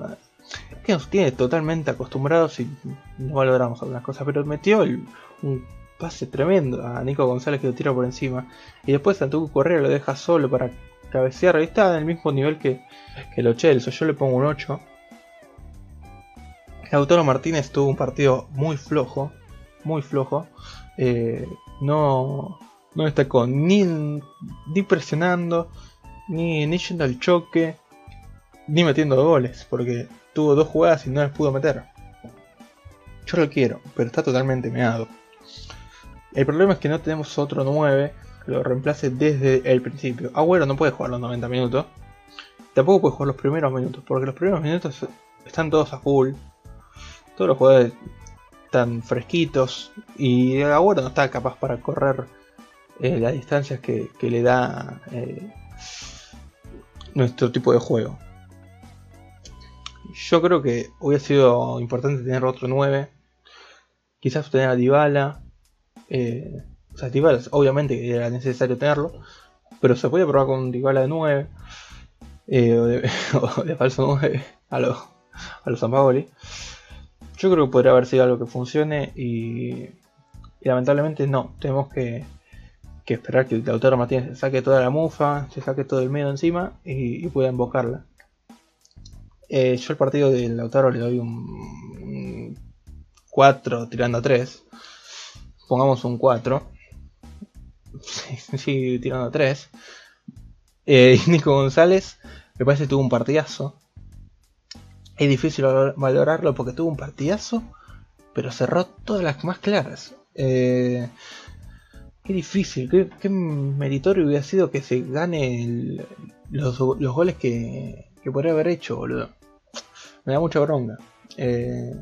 Que nos tiene totalmente acostumbrados y no valoramos algunas cosas, pero metió un pase tremendo a Nico González que lo tira por encima. Y después Santucu Correa lo deja solo para cabecear. Ahí está en el mismo nivel que, que lo Chelsea. Yo le pongo un 8. Lautaro Martínez tuvo un partido muy flojo. Muy flojo. Eh, no, no destacó ni, ni presionando, ni, ni yendo al choque, ni metiendo goles. Porque tuvo dos jugadas y no las pudo meter. Yo lo quiero, pero está totalmente meado. El problema es que no tenemos otro 9 que lo reemplace desde el principio. Agüero no puede jugar los 90 minutos. Tampoco puede jugar los primeros minutos, porque los primeros minutos están todos a full. Todos los jugadores están fresquitos. Y Agüero no está capaz para correr eh, las distancias que, le da eh, nuestro tipo de juego. Yo creo que hubiera sido importante tener otro 9. Quizás tener a Dybala eh, O sea, Dybala, obviamente era necesario tenerlo, pero se puede probar con Dybala de 9, eh, o, de, falso 9 a los a los. Yo creo que podría haber sido algo que funcione y, lamentablemente no. Tenemos que, que, esperar que Lautaro Martínez saque toda la mufa, se saque todo el miedo encima y, pueda invocarla. Eh, yo el partido del Lautaro le doy un, un 4 tirando a 3. Pongamos un 4. Sí, tirando a 3. Eh, Nico González me parece que tuvo un partidazo. Es difícil valorarlo porque tuvo un partidazo, pero cerró todas las más claras. Eh, qué difícil, qué, meritorio hubiera sido que se gane los, los, goles que, que, podría haber hecho, boludo. Me da mucha bronca. Eh,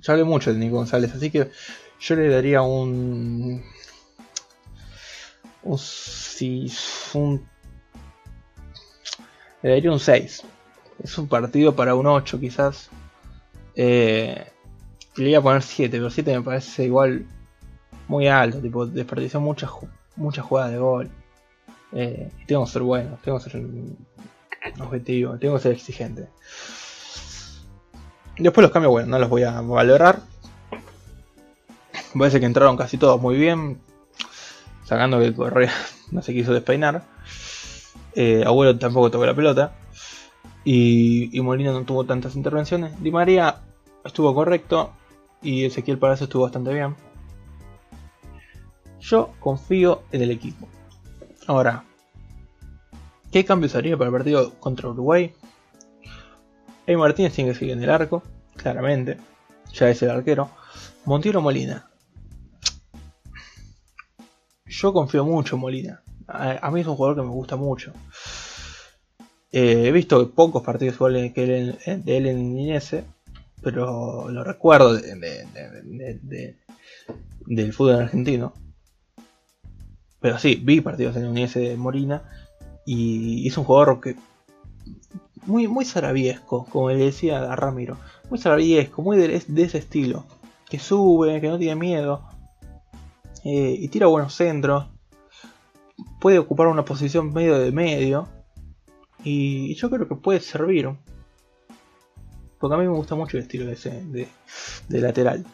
yo hablé mucho de Nico González, así que yo le daría un. Un. un le daría un 6. Es un partido para un 8 quizás. Eh, le iba a poner 7, pero 7 me parece igual muy alto. Tipo, desperdició muchas muchas jugadas de gol. Eh, y tengo que ser bueno, tengo que ser objetivo, tengo que ser exigente. Después los cambios, bueno, no los voy a valorar. Parece que entraron casi todos muy bien. Sacando que Correa no se quiso despeinar. Eh, Abuelo tampoco tocó la pelota. Y, y, Molina no tuvo tantas intervenciones. Di María estuvo correcto. Y Ezequiel Palacio estuvo bastante bien. Yo confío en el equipo. Ahora, ¿qué cambios haría para el partido contra Uruguay? Ey Martínez tiene que seguir en el arco, claramente. Ya es el arquero. Montiel Molina. Yo confío mucho en Molina. A, mí es un jugador que me gusta mucho. Eh, he visto pocos partidos de él, de él en Inese, pero lo recuerdo de, de, de, del fútbol argentino. Pero sí, vi partidos en Inese de Molina y es un jugador que muy, muy sarabiesco, como le decía a Ramiro. Muy sarabiesco, muy de, ese estilo. Que sube, que no tiene miedo. Eh, y tira buenos centros. Puede ocupar una posición medio de medio. Y yo creo que puede servir. Porque a mí me gusta mucho el estilo de, ese, de, de lateral.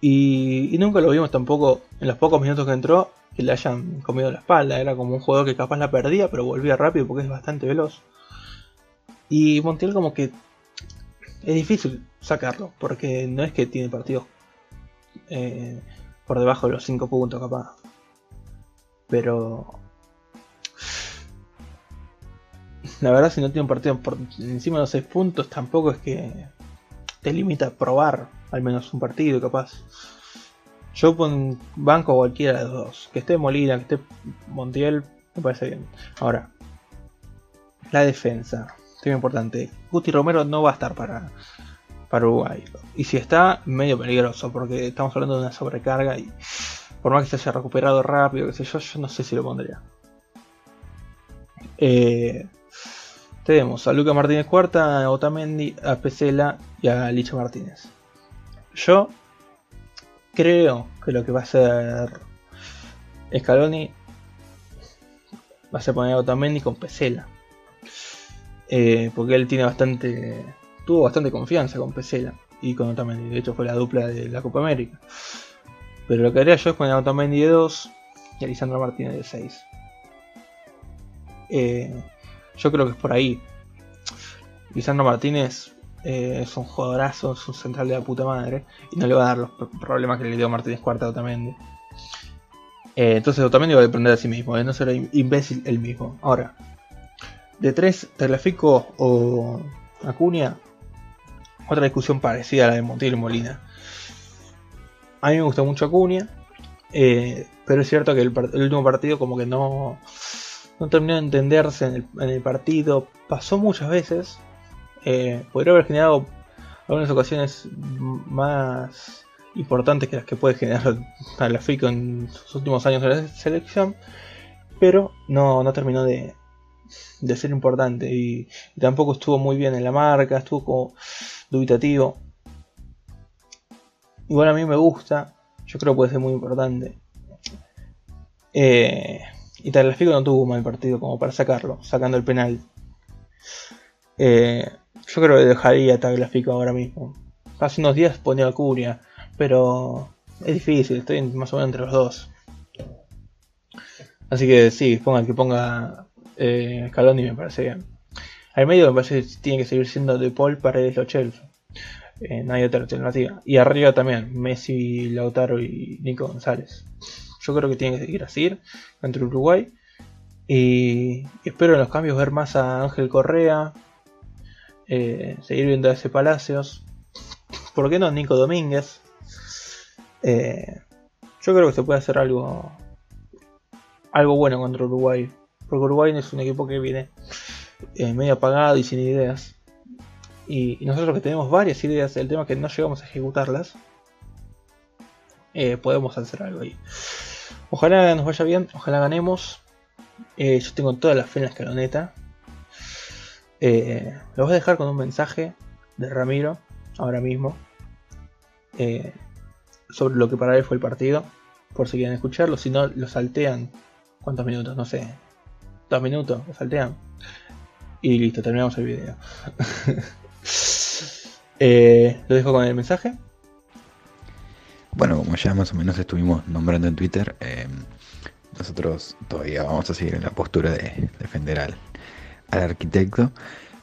Y, y, nunca lo vimos tampoco en los pocos minutos que entró que le hayan comido la espalda. Era como un jugador que capaz la perdía, pero volvía rápido porque es bastante veloz. Y Montiel como que es difícil sacarlo, porque no es que tiene partidos eh, por debajo de los 5 puntos capaz. Pero... La verdad si no tiene un partido por encima de los 6 puntos tampoco es que te limita a probar al menos un partido capaz. Yo pon banco cualquiera de los dos. Que esté Molina, que esté Montiel, me parece bien. Ahora, la defensa muy importante. Guti Romero no va a estar para, para Uruguay. Y si está, medio peligroso, porque estamos hablando de una sobrecarga y por más que se haya recuperado rápido, que sé yo, yo no sé si lo pondría. Eh, tenemos a Luca Martínez Cuarta, a Otamendi, a Pesela y a Licha Martínez. Yo creo que lo que va a hacer Scaloni va a ser poner a Otamendi con Pesela. Eh, porque él tiene bastante. tuvo bastante confianza con Pesela y con Otamendi. De hecho, fue la dupla de la Copa América. Pero lo que haría yo es poner a Otamendi de 2 y a Lisandro Martínez de 6. Eh, yo creo que es por ahí. Lisandro Martínez eh, es un jugadorazo, es un central de la puta madre. Y no le va a dar los problemas que le dio Martínez cuarta a Otamendi. Eh, entonces Otamendi va a depender de sí mismo, de no ser imbécil él mismo. Ahora, de 3, Terlafico o Acuña, otra discusión parecida a la de Montiel y Molina. A mí me gusta mucho Acuña, eh, pero es cierto que el, el, último partido como que no, no terminó de entenderse en el, en el partido. Pasó muchas veces. Eh, podría haber generado algunas ocasiones más importantes que las que puede generar Terlafico en sus últimos años de la selección. Pero no, no terminó de, de ser importante y, y, tampoco estuvo muy bien en la marca, estuvo como dubitativo. Igual a mí me gusta, yo creo que puede ser muy importante. Eh, y Tagliafico no tuvo un mal partido como para sacarlo, sacando el penal. Eh, yo creo que dejaría a Tagliafico ahora mismo. Hace unos días ponía a Curia, pero es difícil, estoy más o menos entre los dos. Así que sí, ponga que ponga eh, Scaloni me parece bien. Al medio me parece que tiene que seguir siendo De Paul, Paredes, Lo Chelsea. Eh, no hay otra alternativa. Y arriba también, Messi, Lautaro y Nico González. Yo creo que tiene que seguir así contra Uruguay. Y, espero en los cambios ver más a Ángel Correa. Eh, seguir viendo a ese Palacios. ¿Por qué no Nico Domínguez? Eh, yo creo que se puede hacer algo algo bueno contra Uruguay. Porque Uruguay es un equipo que viene eh, medio apagado y sin ideas. Y, nosotros que tenemos varias ideas, el tema es que no llegamos a ejecutarlas, podemos hacer algo ahí. Ojalá nos vaya bien, ojalá ganemos. Yo tengo toda la fe en la escaloneta. Lo voy a dejar con un mensaje de Ramiro, ahora mismo, sobre lo que para él fue el partido. Por si quieren escucharlo, si no, lo saltean. ¿Cuántos minutos? No sé. Dos minutos, lo saltean. Y listo, terminamos el video. Eh, lo dejo con el mensaje. Bueno, como ya más o menos estuvimos nombrando en Twitter, eh, nosotros todavía vamos a seguir en la postura de defender al, arquitecto,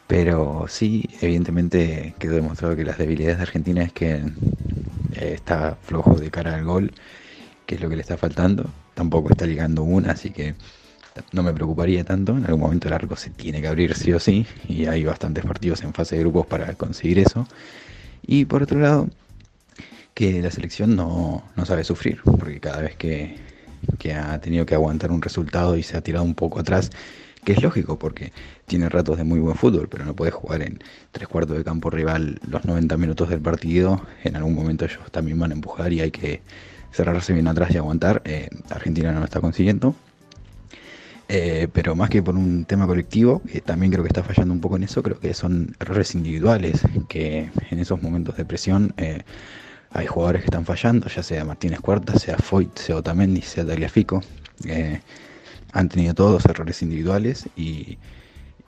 pero sí, evidentemente quedó demostrado que las debilidades de Argentina es que eh, está flojo de cara al gol, que es lo que le está faltando, tampoco está ligando una, así que no me preocuparía tanto. En algún momento el arco se tiene que abrir sí o sí. Y hay bastantes partidos en fase de grupos para conseguir eso. Y por otro lado, que la selección no, sabe sufrir. Porque cada vez que, ha tenido que aguantar un resultado y se ha tirado un poco atrás, que es lógico porque tiene ratos de muy buen fútbol, pero no puede jugar en tres cuartos de campo rival los 90 minutos del partido. En algún momento ellos también van a empujar y hay que cerrarse bien atrás y aguantar. Eh, Argentina no lo está consiguiendo. Eh, pero más que por un tema colectivo, que también creo que está fallando un poco en eso, creo que son errores individuales, que en esos momentos de presión eh, hay jugadores que están fallando, ya sea Martínez Cuarta, sea Foyt, sea Otamendi, sea Tagliafico, eh, han tenido todos errores individuales y,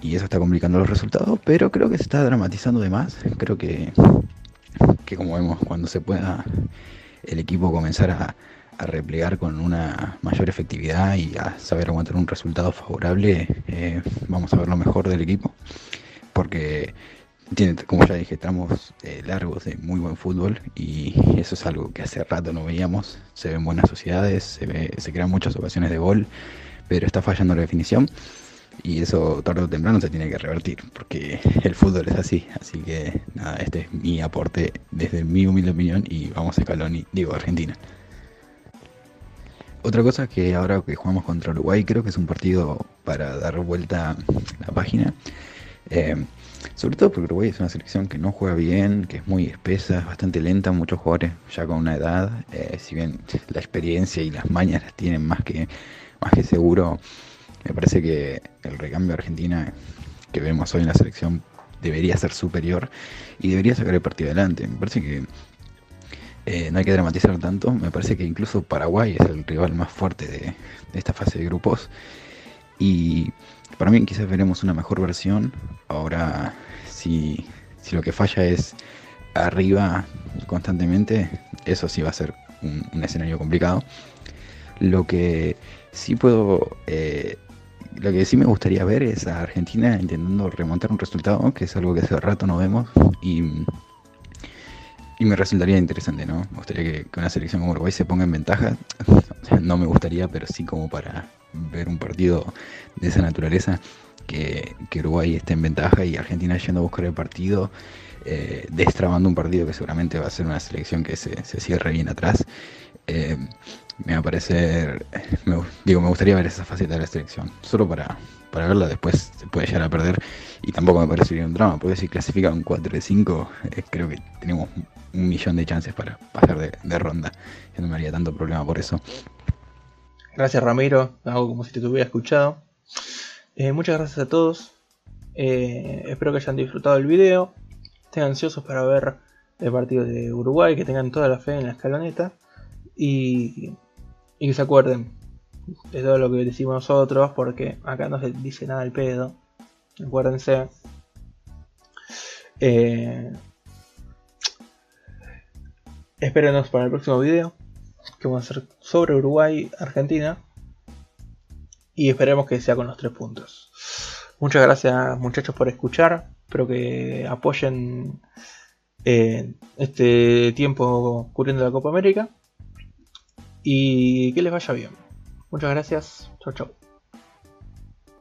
y, eso está complicando los resultados, pero creo que se está dramatizando de más, creo que, que como vemos cuando se pueda el equipo comenzar a a replegar con una mayor efectividad y a saber aguantar un resultado favorable, eh, vamos a ver lo mejor del equipo. Porque tiene, como ya dije, tramos eh, largos de muy buen fútbol y eso es algo que hace rato no veíamos. Se ven buenas sociedades, se, se crean muchas ocasiones de gol, pero está fallando la definición. Y eso tarde o temprano se tiene que revertir, porque el fútbol es así. Así que nada, este es mi aporte desde mi humilde opinión y vamos a escalón y digo Argentina. Otra cosa que ahora que jugamos contra Uruguay, creo que es un partido para dar vuelta la página. Eh, sobre todo porque Uruguay es una selección que no juega bien, que es muy espesa, es bastante lenta, muchos jugadores ya con una edad, eh, si bien la experiencia y las mañas las tienen más que, más que seguro, me parece que el recambio de Argentina que vemos hoy en la selección debería ser superior y debería sacar el partido adelante. Me parece que eh, no hay que dramatizar tanto. Me parece que incluso Paraguay es el rival más fuerte de, esta fase de grupos. Y para mí quizás veremos una mejor versión. Ahora, si, lo que falla es arriba constantemente, eso sí va a ser un, escenario complicado. Lo que sí puedo... Eh, lo que sí me gustaría ver es a Argentina intentando remontar un resultado, que es algo que hace rato no vemos. Y y me resultaría interesante, ¿no? Me gustaría que, una selección como Uruguay se ponga en ventaja. no me gustaría, pero sí como para ver un partido de esa naturaleza, que, Uruguay esté en ventaja y Argentina yendo a buscar el partido, eh, destrabando un partido que seguramente va a ser una selección que se, cierre bien atrás. Eh, me va a parecer, digo, me gustaría ver esa faceta de la selección, solo para, para verla después se puede llegar a perder y tampoco me parecería un drama, porque si clasifica un 4 de 5, eh, creo que tenemos un millón de chances para pasar de, ronda. Yo no me haría tanto problema por eso. Gracias Ramiro, hago como si te hubiera escuchado. Eh, muchas gracias a todos. Eh, espero que hayan disfrutado el video. Estén ansiosos para ver el partido de Uruguay, que tengan toda la fe en la escaloneta. Y, y que se acuerden de todo lo que decimos nosotros, porque acá no se dice nada al pedo. Acuérdense. Eh, espérenos para el próximo video, que vamos a hacer sobre Uruguay, Argentina. Y esperemos que sea con los tres puntos. Muchas gracias muchachos por escuchar. Espero que apoyen eh, este tiempo cubriendo la Copa América. Y que les vaya bien. Muchas gracias. Chau chau.